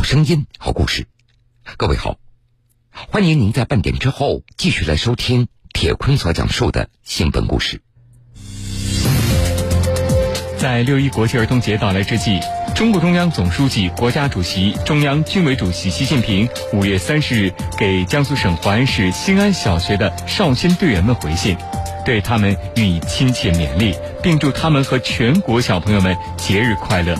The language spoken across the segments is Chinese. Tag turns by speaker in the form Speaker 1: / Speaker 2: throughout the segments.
Speaker 1: 好声音，好故事。各位好，欢迎您在半点之后继续来收听铁坤所讲述的新闻故事。
Speaker 2: 在六一国际儿童节到来之际，中共中央总书记、国家主席、中央军委主席习近平五月三十日给江苏省淮安市新安小学的少先队员们回信，对他们予以亲切勉励，并祝他们和全国小朋友们节日快乐。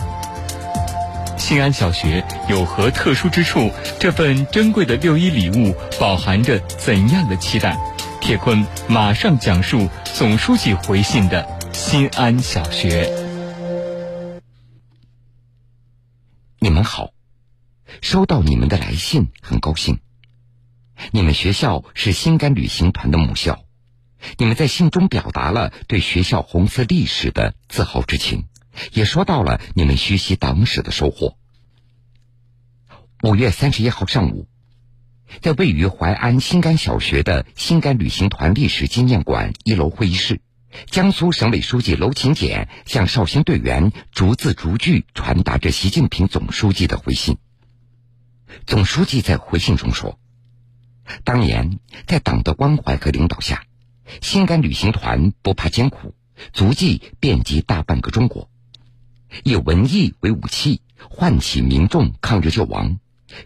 Speaker 2: 新安小学有何特殊之处？这份珍贵的六一礼物饱含着怎样的期待？铁坤马上讲述总书记回信的新安小学。
Speaker 1: 你们好，收到你们的来信，很高兴。你们学校是新甘旅行团的母校，你们在信中表达了对学校红色历史的自豪之情。也说到了你们学习党史的收获。五月三十一号上午，在位于淮安新干小学的新干旅行团历史纪念馆一楼会议室，江苏省委书记娄勤俭向绍兴队员逐字逐句传达着习近平总书记的回信。总书记在回信中说：“当年在党的关怀和领导下，新干旅行团不怕艰苦，足迹遍及大半个中国。”以文艺为武器，唤起民众抗日救亡，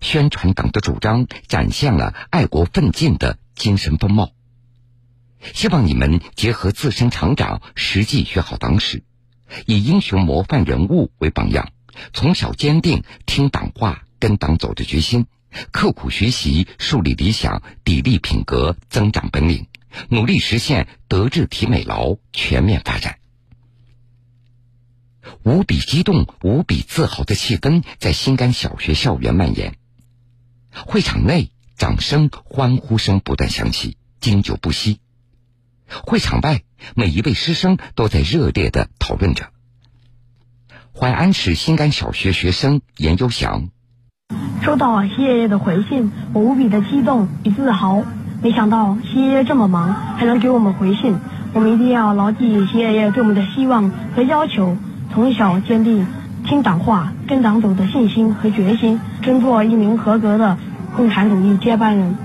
Speaker 1: 宣传党的主张，展现了爱国奋进的精神风貌。希望你们结合自身成长，实际学好党史，以英雄模范人物为榜样，从小坚定听党话、跟党走的决心，刻苦学习，树立理想，砥砺品格，增长本领，努力实现德智体美劳全面发展。无比激动、无比自豪的气氛在新甘小学校园蔓延。会场内，掌声、欢呼声不断响起，经久不息。会场外，每一位师生都在热烈的讨论着。淮安市新甘小学学生严优祥：
Speaker 3: 收到习爷爷的回信，我无比的激动与自豪。没想到习爷爷这么忙，还能给我们回信。我们一定要牢记习爷爷对我们的希望和要求。从小坚定听党话、跟党走的信心和决心，争做一名合格的共产主义接班人。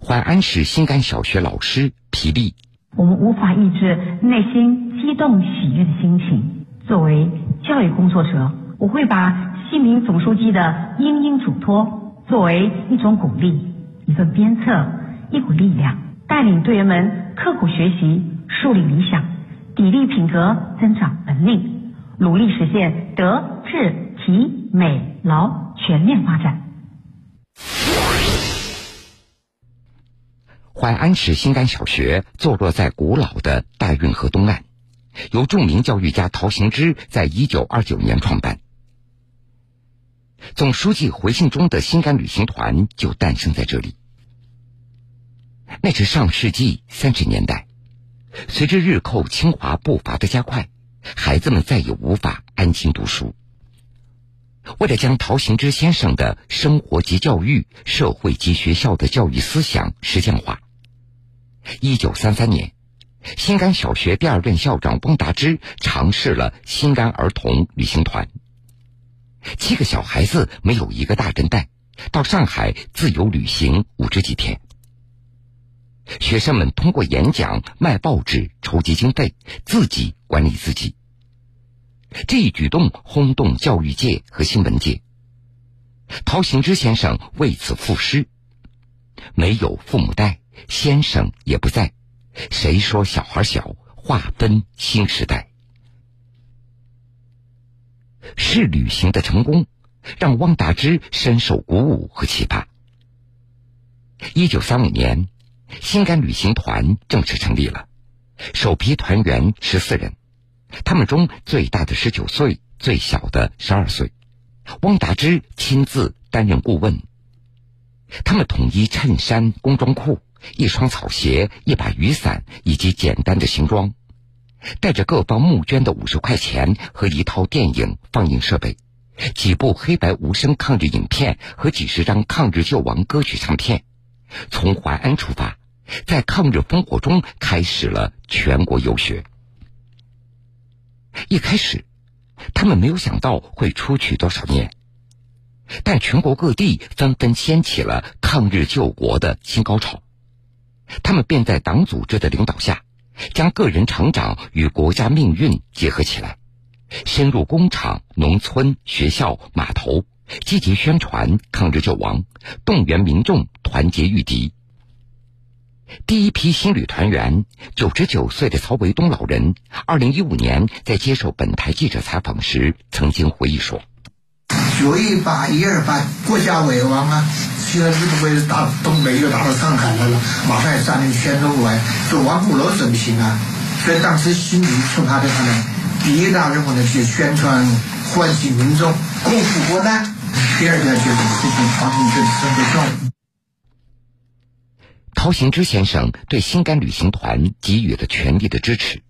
Speaker 1: 淮安市新干小学老师皮丽，
Speaker 4: 我们无法抑制内心激动喜悦的心情。作为教育工作者，我会把新民总书记的殷殷嘱托作为一种鼓励、一份鞭策、一股力量，带领队员们刻苦学习，树立理想。砥砺品格，增长本领，努力实现德智体美劳全面发展。
Speaker 1: 淮安市新干小学坐落在古老的大运河东岸，由著名教育家陶行知在一九二九年创办。总书记回信中的新甘旅行团就诞生在这里。那是上世纪三十年代。随着日寇侵华步伐的加快，孩子们再也无法安心读书。为了将陶行知先生的生活及教育、社会及学校的教育思想实践化，一九三三年，新甘小学第二任校长翁达之尝试了新甘儿童旅行团。七个小孩子没有一个大人带，到上海自由旅行五十几天。学生们通过演讲、卖报纸筹集经费，自己管理自己。这一举动轰动教育界和新闻界。陶行知先生为此赋诗：“没有父母带，先生也不在，谁说小孩小？划分新时代。”是旅行的成功，让汪达之深受鼓舞和启发。一九三五年。新甘旅行团正式成立了，首批团员十四人，他们中最大的十九岁，最小的十二岁。汪达之亲自担任顾问。他们统一衬衫、工装裤、一双草鞋、一把雨伞以及简单的行装，带着各方募捐的五十块钱和一套电影放映设备，几部黑白无声抗日影片和几十张抗日救亡歌曲唱片。从淮安出发，在抗日烽火中开始了全国游学。一开始，他们没有想到会出去多少年。但全国各地纷纷掀起了抗日救国的新高潮。他们便在党组织的领导下，将个人成长与国家命运结合起来，深入工厂、农村、学校、码头，积极宣传抗日救亡，动员民众团结御敌。第一批新旅团员，九十九岁的曹维东老人，二零一五年在接受本台记者采访时，曾经回忆说：“
Speaker 5: 就一八一二八国家危亡啊！现在日本会打东北又打到上海来了，马上要占领泉州湾，就亡不了真行啊！所以当时心里出发的他们第一大任务呢，去宣传唤醒民众，共赴国难；第二个就是实行朝廷政治的教育。”
Speaker 1: 陶行知先生对心肝旅行团给予了全力的支持，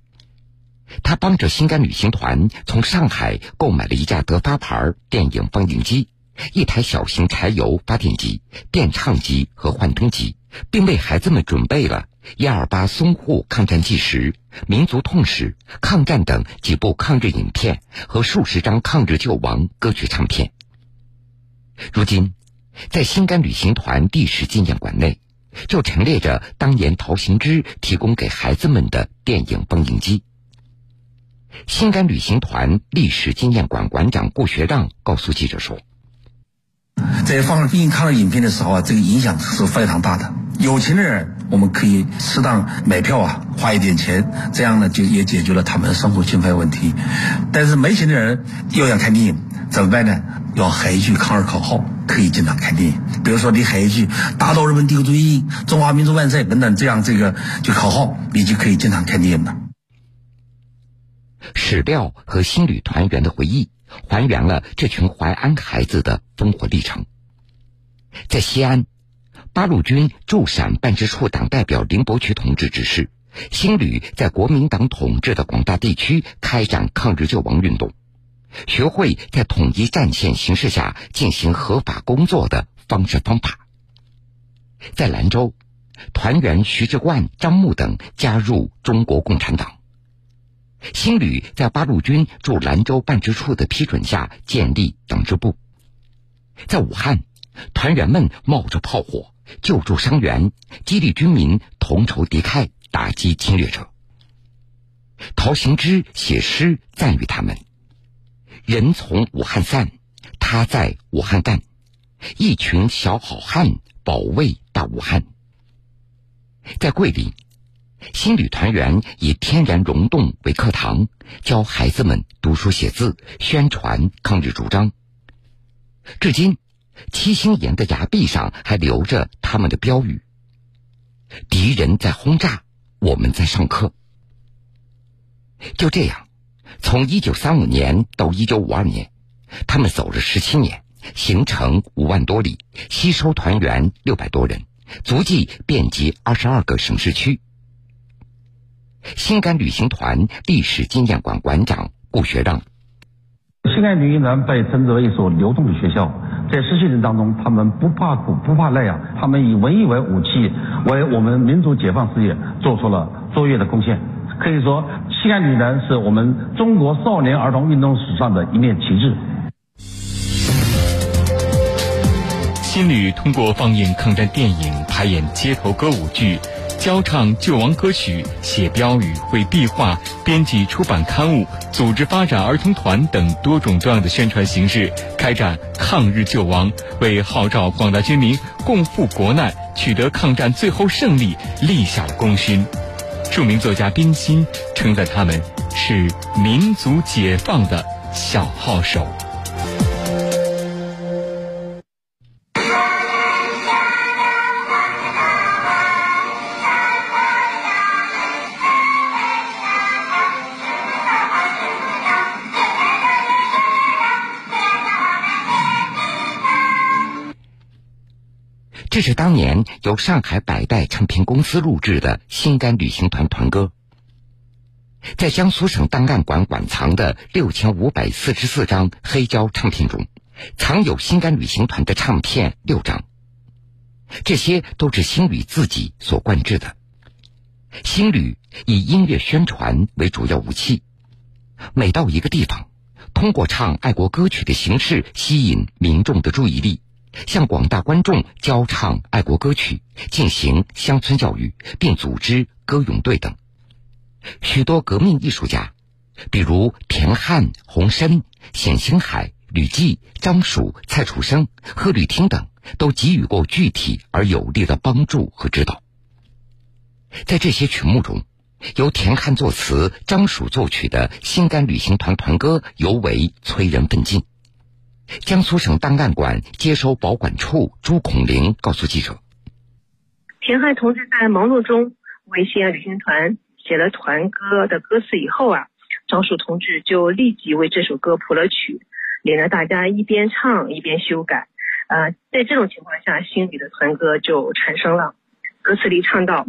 Speaker 1: 他帮着心肝旅行团从上海购买了一架德发牌电影放映机、一台小型柴油发电机、电唱机和幻灯机，并为孩子们准备了《一二八淞沪抗战纪实》《民族痛史》《抗战》等几部抗日影片和数十张抗日救亡歌曲唱片。如今，在新甘旅行团历史纪念馆内。就陈列着当年陶行知提供给孩子们的电影放映机。新甘旅行团历史纪念馆馆长顾学让告诉记者说：“
Speaker 6: 在放映抗日影片的时候啊，这个影响是非常大的。有钱的人我们可以适当买票啊，花一点钱，这样呢就也解决了他们的生活经费问题。但是没钱的人又要看电影，怎么办呢？要喊一句抗日口号。”可以经常看电影，比如说你喊一句“打倒日本帝国主义，中华民族万岁”等等，这样这个就口号，你就可以经常看电影了。
Speaker 1: 史料和新旅团员的回忆，还原了这群淮安孩子的烽火历程。在西安，八路军驻陕办事处党代表林伯渠同志指示，新旅在国民党统治的广大地区开展抗日救亡运动。学会在统一战线形势下进行合法工作的方式方法。在兰州，团员徐志冠、张木等加入中国共产党。新旅在八路军驻兰州办事处的批准下建立党支部。在武汉，团员们冒着炮火救助伤员，激励军民同仇敌忾，打击侵略者。陶行知写诗赞誉他们。人从武汉散，他在武汉干。一群小好汉保卫大武汉。在桂林，新旅团员以天然溶洞为课堂，教孩子们读书写字，宣传抗日主张。至今，七星岩的崖壁上还留着他们的标语：“敌人在轰炸，我们在上课。”就这样。从一九三五年到一九五二年，他们走了十七年，行程五万多里，吸收团员六百多人，足迹遍及二十二个省市区。新干旅行团历史纪念馆馆长顾学让：
Speaker 7: 新干旅行团被称之为一所流动的学校，在实习生当中，他们不怕苦不怕累啊，他们以文艺为武器，为我们民族解放事业做出了卓越的贡献。可以说，西安女人是我们中国少年儿童运动史上的一面旗帜。
Speaker 2: 新旅通过放映抗战电影、排演街头歌舞剧、教唱救亡歌曲、写标语、绘壁画、编辑出版刊物、组织发展儿童团等多种多样的宣传形式，开展抗日救亡，为号召广大军民共赴国难、取得抗战最后胜利立下了功勋。著名作家冰心称赞他们是民族解放的小号手。
Speaker 1: 这是当年由上海百代唱片公司录制的心肝旅行团团歌。在江苏省档案馆馆藏的六千五百四十四张黑胶唱片中，藏有心肝旅行团的唱片六张。这些都是新旅自己所灌制的。新旅以音乐宣传为主要武器，每到一个地方，通过唱爱国歌曲的形式吸引民众的注意力，向广大观众教唱爱国歌曲，进行乡村教育，并组织歌咏队等。许多革命艺术家，比如田汉、洪深、冼星海、吕骥、张曙、蔡楚生、贺绿汀等，都给予过具体而有力的帮助和指导。在这些曲目中，由田汉作词、张曙作曲的《心甘旅行团》团歌尤为催人奋进。江苏省档案馆接收保管处朱孔玲告诉记者：“
Speaker 8: 田汉同志在忙碌中为西安旅行团写了团歌的歌词以后啊，张曙同志就立即为这首歌谱了曲，领着大家一边唱一边修改。呃，在这种情况下，心里的团歌就产生了。歌词里唱到：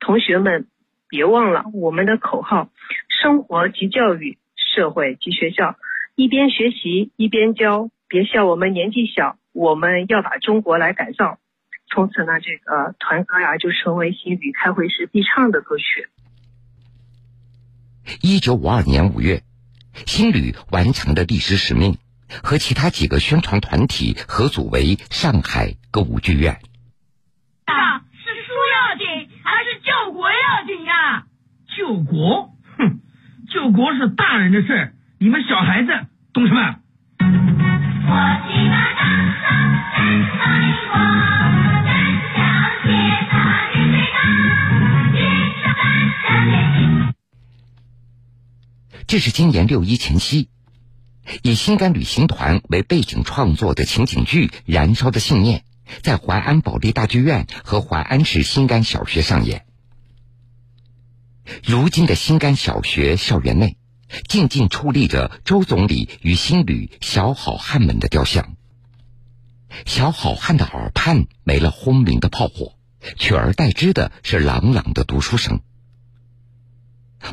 Speaker 8: 同学们。”别忘了我们的口号：生活即教育，社会即学校。一边学习一边教，别笑我们年纪小，我们要把中国来改造。从此呢，这个团歌呀就成为新旅开会时必唱的歌曲。
Speaker 1: 一九五二年五月，新旅完成了历史使命，和其他几个宣传团体合组为上海歌舞剧院啊是书要紧还是
Speaker 9: 救国要紧呀。救国，哼！救国是大人的事儿，你们小孩子懂什么？
Speaker 1: 这是今年六一前夕，以心甘旅行团为背景创作的情景剧《燃烧的信念》，在淮安保利大剧院和淮安市心甘小学上演。如今的新甘小学校园内，静静矗立着周总理与新旅小好汉们的雕像。小好汉的耳畔没了轰鸣的炮火，取而代之的是朗朗的读书声。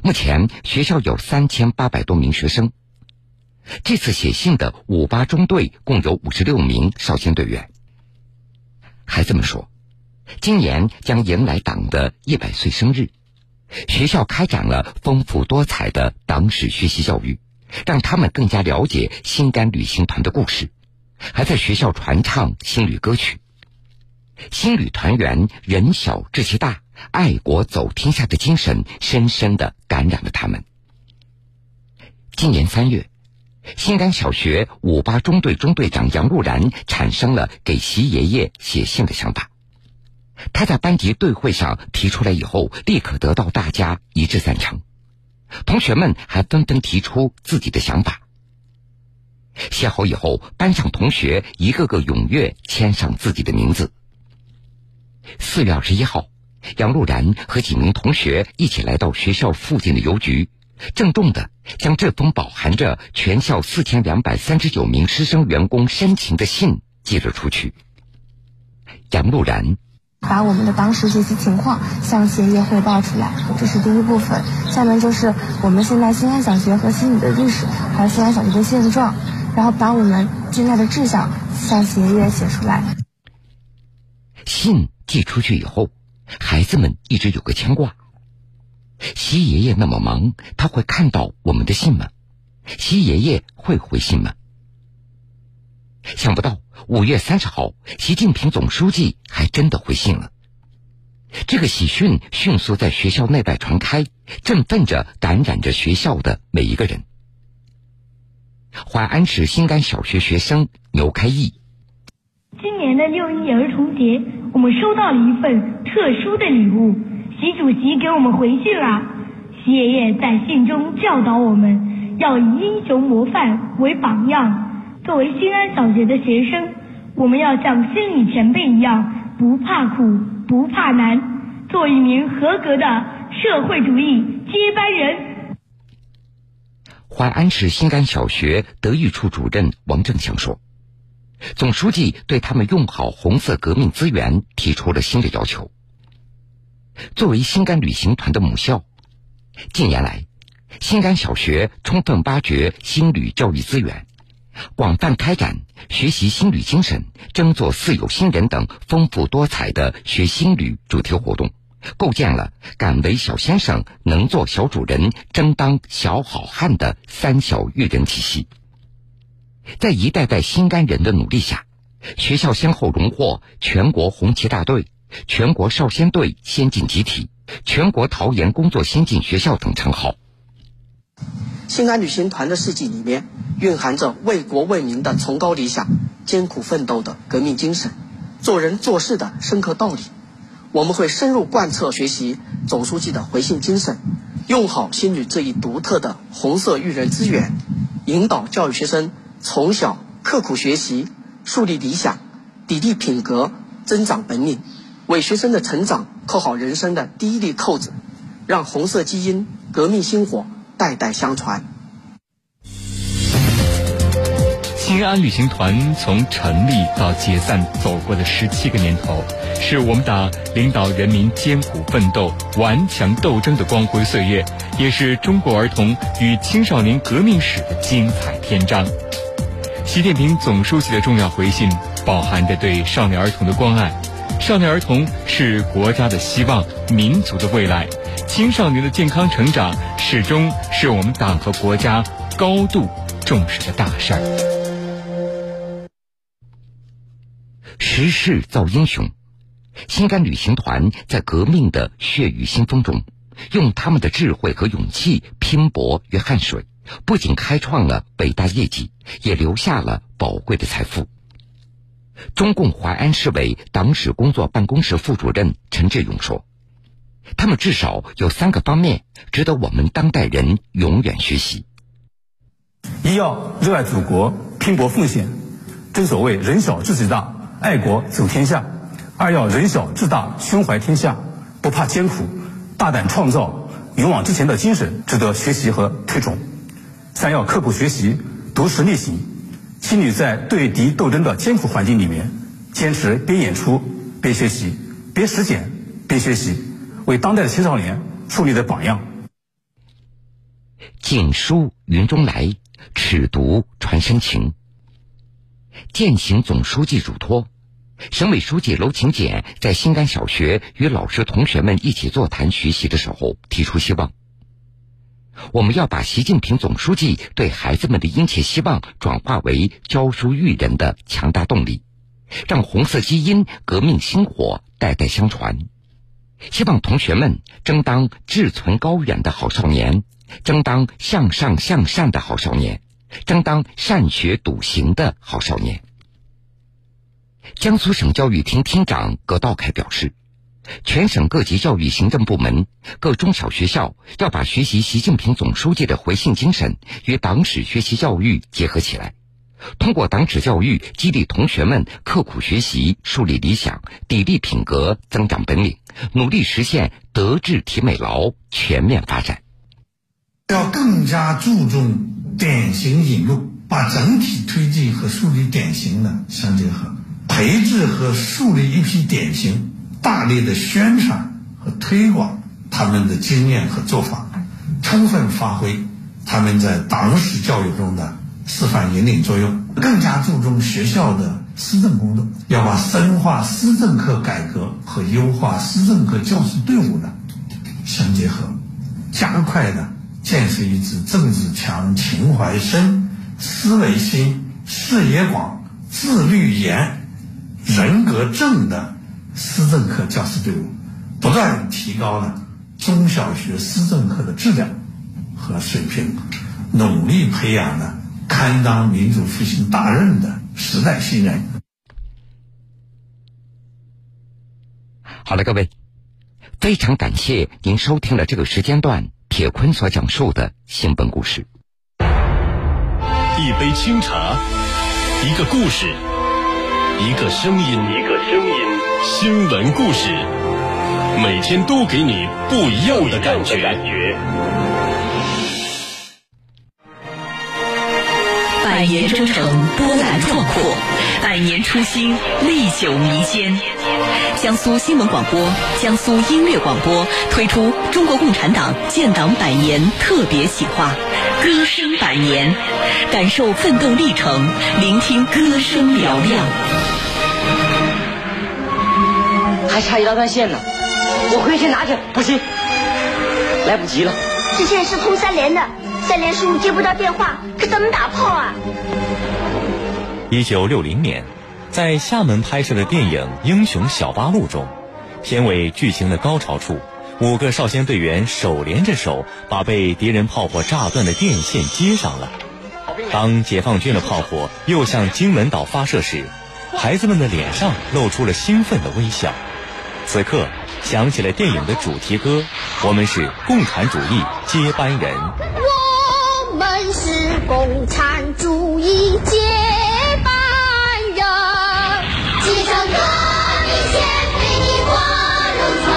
Speaker 1: 目前学校有三千八百多名学生。这次写信的五八中队共有五十六名少先队员。孩子们说，今年将迎来党的一百岁生日。学校开展了丰富多彩的党史学习教育，让他们更加了解新甘旅行团的故事，还在学校传唱新旅歌曲。新旅团员人小志气大、爱国走天下的精神，深深的感染了他们。今年三月，新甘小学五八中队中队长杨路然产生了给习爷爷写信的想法。他在班级队会上提出来以后，立刻得到大家一致赞成。同学们还纷纷提出自己的想法。写好以后，班上同学一个个踊跃签上自己的名字。四月二十一号，杨路然和几名同学一起来到学校附近的邮局，郑重的将这封饱含着全校四千两百三十九名师生员工深情的信寄了出去。杨路然。
Speaker 10: 把我们的当时学习情况向协业汇报出来，这是第一部分。下面就是我们现在新安小学和新里的历史，还有新安小学的现状，然后把我们现在的志向向协业写出来。
Speaker 1: 信寄出去以后，孩子们一直有个牵挂：习爷爷那么忙，他会看到我们的信吗？习爷爷会回信吗？想不到五月三十号，习近平总书记还真的回信了。这个喜讯迅速在学校内外传开，振奋着、感染着学校的每一个人。淮安市新干小学学生牛开义：
Speaker 3: 今年的六一儿童节，我们收到了一份特殊的礼物。习主席给我们回信了。习爷爷在信中教导我们要以英雄模范为榜样。作为新安小学的学生，我们要像心理前辈一样，不怕苦，不怕难，做一名合格的社会主义接班人。
Speaker 1: 淮安市新甘小学德育处主任王正祥说：“总书记对他们用好红色革命资源提出了新的要求。作为新甘旅行团的母校，近年来，新甘小学充分挖掘新旅教育资源。”广泛开展学习新旅精神、争做四有新人等丰富多彩的学新旅主题活动，构建了敢为小先生、能做小主人、争当小好汉的三小育人体系。在一代代新干人的努力下，学校先后荣获全国红旗大队、全国少先队先进集体、全国陶研工作先进学校等称号。
Speaker 11: 新安旅行团的事迹里面，蕴含着为国为民的崇高理想、艰苦奋斗的革命精神、做人做事的深刻道理。我们会深入贯彻学习总书记的回信精神，用好新旅这一独特的红色育人资源，引导教育学生从小刻苦学习、树立理想、砥砺品格、增长本领，为学生的成长扣好人生的第一粒扣子，让红色基因、革命星火。代代相传。
Speaker 2: 新安旅行团从成立到解散走过的十七个年头，是我们党领导人民艰苦奋斗、顽强斗争的光辉岁月，也是中国儿童与青少年革命史的精彩篇章。习近平总书记的重要回信，饱含着对少年儿童的关爱。少年儿童是国家的希望，民族的未来。青少年的健康成长，始终是我们党和国家高度重视的大事儿。
Speaker 1: 时势造英雄，心肝旅行团在革命的血雨腥风中，用他们的智慧和勇气拼搏与汗水，不仅开创了伟大业绩，也留下了宝贵的财富。中共淮安市委党史工作办公室副主任陈志勇说。他们至少有三个方面值得我们当代人永远学习：
Speaker 12: 一要热爱祖国，拼搏奉献，正所谓人小志气大，爱国走天下；二要人小志大，胸怀天下，不怕艰苦，大胆创造，勇往直前的精神值得学习和推崇；三要刻苦学习，读实力行，心里在对敌斗争的艰苦环境里面，坚持边演出边学习，边实践边学习。为当代青少年树立的榜样。
Speaker 1: 锦书云中来，尺牍传深情。践行总书记嘱托，省委书记娄勤俭在新干小学与老师同学们一起座谈学习的时候提出希望：我们要把习近平总书记对孩子们的殷切希望转化为教书育人的强大动力，让红色基因、革命星火代代相传。希望同学们争当志存高远的好少年，争当向上向善的好少年，争当善学笃行的好少年。江苏省教育厅厅长葛道凯表示，全省各级教育行政部门、各中小学校要把学习习近平总书记的回信精神与党史学习教育结合起来。通过党史教育，激励同学们刻苦学习、树立理想、砥砺品格、增长本领，努力实现德智体美劳全面发展。
Speaker 5: 要更加注重典型引入，把整体推进和树立典型呢相结合，培植和树立一批典型，大力的宣传和推广他们的经验和做法，充分发挥他们在党史教育中的。示范引领作用，更加注重学校的施政工作，要把深化施政课改革和优化施政课教师队伍呢相结合，加快的建设一支政治强、情怀深、思维新、视野广、自律严、人格正的施政课教师队伍，不断提高了中小学施政课的质量和水平，努力培养了。担当民族复兴大任的时代新人。
Speaker 1: 好了，各位，非常感谢您收听了这个时间段铁坤所讲述的新闻故事。
Speaker 13: 一杯清茶，一个故事，一个声音，一个声音，新闻故事，每天都给你不一样的感觉。
Speaker 14: 百年征程波澜壮阔，百年初心历久弥坚。江苏新闻广播、江苏音乐广播推出中国共产党建党百年特别企划《歌声百年》，感受奋斗历程，聆听歌声嘹亮。
Speaker 15: 还差一大段线呢，我回去拿去。不行，来不及了。
Speaker 16: 这线是通三连的。三连叔接不到电话，可怎么打炮啊？一九六零年，在厦门拍摄的电影《英雄小八路》中，片尾剧情的高潮处，五个少先队员手连着手，把被敌人炮火炸断的电线接上了。当解放军的炮火又向金门岛发射时，孩子们的脸上露出了兴奋的微笑。此刻，响起了电影的主题歌：“我们是共产主义接班人。”
Speaker 17: 是共产主义接班人，继承革命先辈的光荣传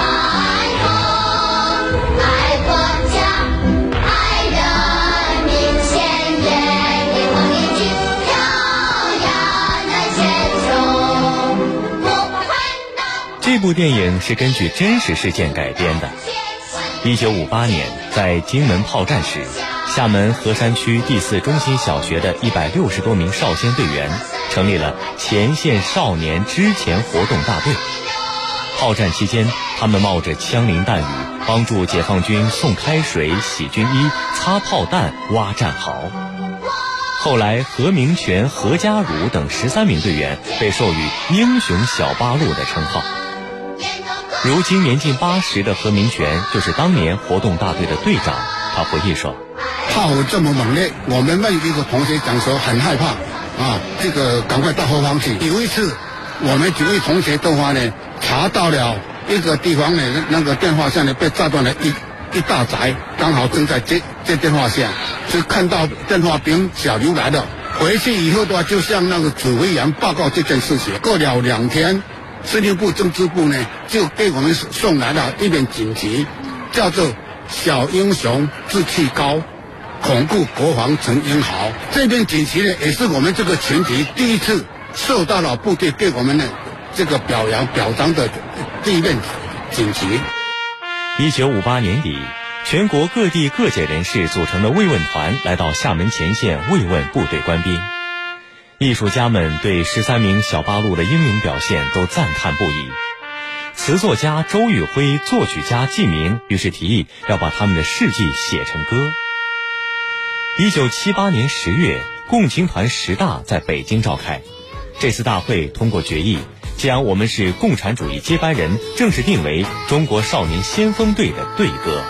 Speaker 17: 统，爱国家，爱人民，鲜艳的红领巾飘扬在全球。我们看到。
Speaker 16: 这部电影是根据真实事件改编的。一九五八年，在金门炮战时，厦门河山区第四中心小学的一百六十多名少先队员成立了前线少年支前活动大队。炮战期间，他们冒着枪林弹雨，帮助解放军送开水、洗军衣、擦炮弹、挖战壕。后来，何明全、何家儒等十三名队员被授予“英雄小八路”的称号。如今年近八十的何明全就是当年活动大队的队长。他回忆说：“
Speaker 18: 炮火这么猛烈，我们那一个同学讲说很害怕啊，这个赶快到后方去。有一次，我们几位同学的话呢，查到了一个地方呢，那个电话线呢被炸断了一一大宅，刚好正在接接电话线，就看到电话兵小刘来了。回去以后的话，就向那个指挥员报告这件事情。过了两天。”司令部政治部呢，就给我们送来了一本锦旗，叫做“小英雄志气高，巩固国防成英豪”。这面锦旗呢，也是我们这个群体第一次受到了部队给我们的这个表扬表彰的第一面锦旗。
Speaker 16: 一九五八年底，全国各地各界人士组成的慰问团来到厦门前线慰问部队官兵。艺术家们对十三名小八路的英勇表现都赞叹不已。词作家周玉辉、作曲家季明于是提议要把他们的事迹写成歌。一九七八年十月，共青团十大在北京召开，这次大会通过决议，将我们是共产主义接班人正式定为中国少年先锋队的队歌。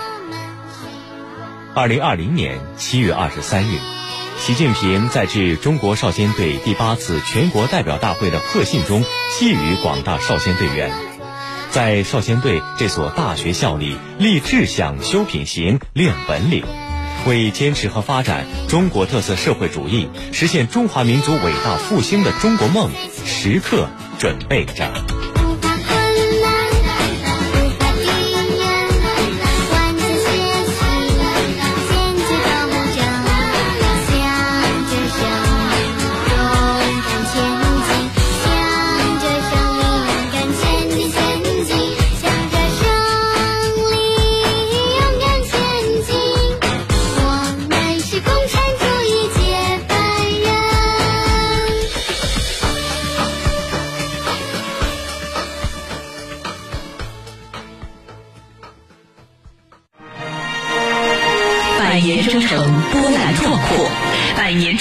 Speaker 16: 二零二零年七月二十三日。习近平在致中国少先队第八次全国代表大会的贺信中，寄语广大少先队员，在少先队这所大学校里立志向、修品行、练本领，为坚持和发展中国特色社会主义、实现中华民族伟大复兴的中国梦，时刻准备着。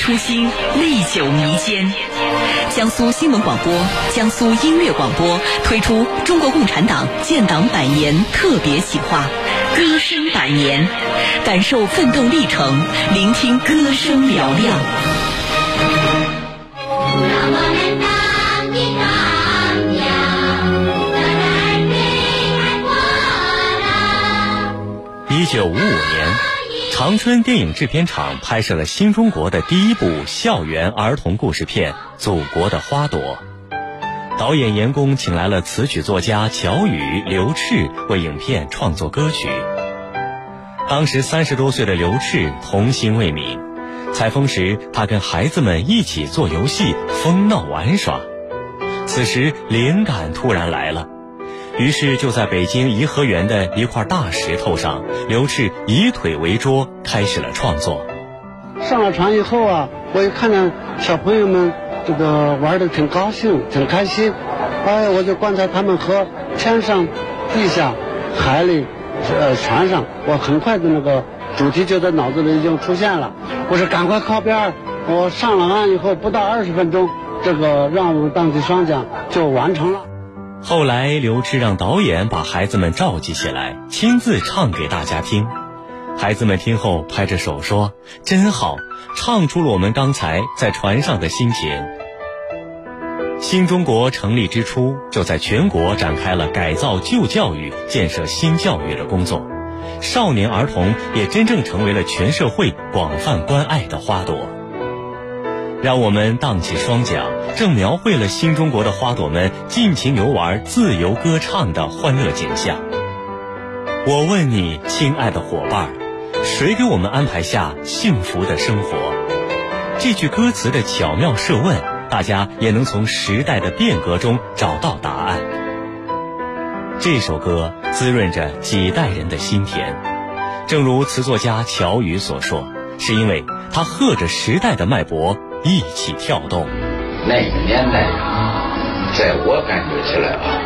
Speaker 14: 初心历久弥坚。江苏新闻广播、江苏音乐广播推出中国共产党建党百年特别企划《歌声百年》，感受奋斗历程，聆听歌声嘹亮。
Speaker 16: 一九五五年。长春电影制片厂拍摄了新中国的第一部校园儿童故事片《祖国的花朵》，导演严工请来了词曲作家乔羽、刘炽为影片创作歌曲。当时三十多岁的刘炽童心未泯，采风时他跟孩子们一起做游戏、疯闹玩耍，此时灵感突然来了。于是就在北京颐和园的一块大石头上，刘志以腿为桌，开始了创作。
Speaker 19: 上了船以后啊，我一看见小朋友们这个玩的挺高兴，挺开心。哎，我就观察他们和天上、地下、海里、呃船上，我很快的那个主题就在脑子里已经出现了。我说赶快靠边我上了岸以后不到二十分钟，这个让我们荡起双桨就完成了。
Speaker 16: 后来，刘炽让导演把孩子们召集起来，亲自唱给大家听。孩子们听后拍着手说：“真好，唱出了我们刚才在船上的心情。”新中国成立之初，就在全国展开了改造旧教育、建设新教育的工作，少年儿童也真正成为了全社会广泛关爱的花朵。让我们荡起双桨，正描绘了新中国的花朵们尽情游玩、自由歌唱的欢乐景象。我问你，亲爱的伙伴，谁给我们安排下幸福的生活？这句歌词的巧妙设问，大家也能从时代的变革中找到答案。这首歌滋润着几代人的心田，正如词作家乔羽所说，是因为它和着时代的脉搏。一起跳动。
Speaker 20: 那个年代，在我感觉起来啊，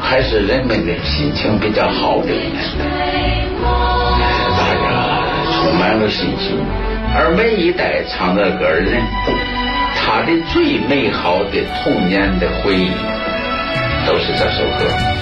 Speaker 20: 还是人们的心情比较好的年代，大家充满了信心，而每一代唱的歌的人，他的最美好的童年的回忆，都是这首歌。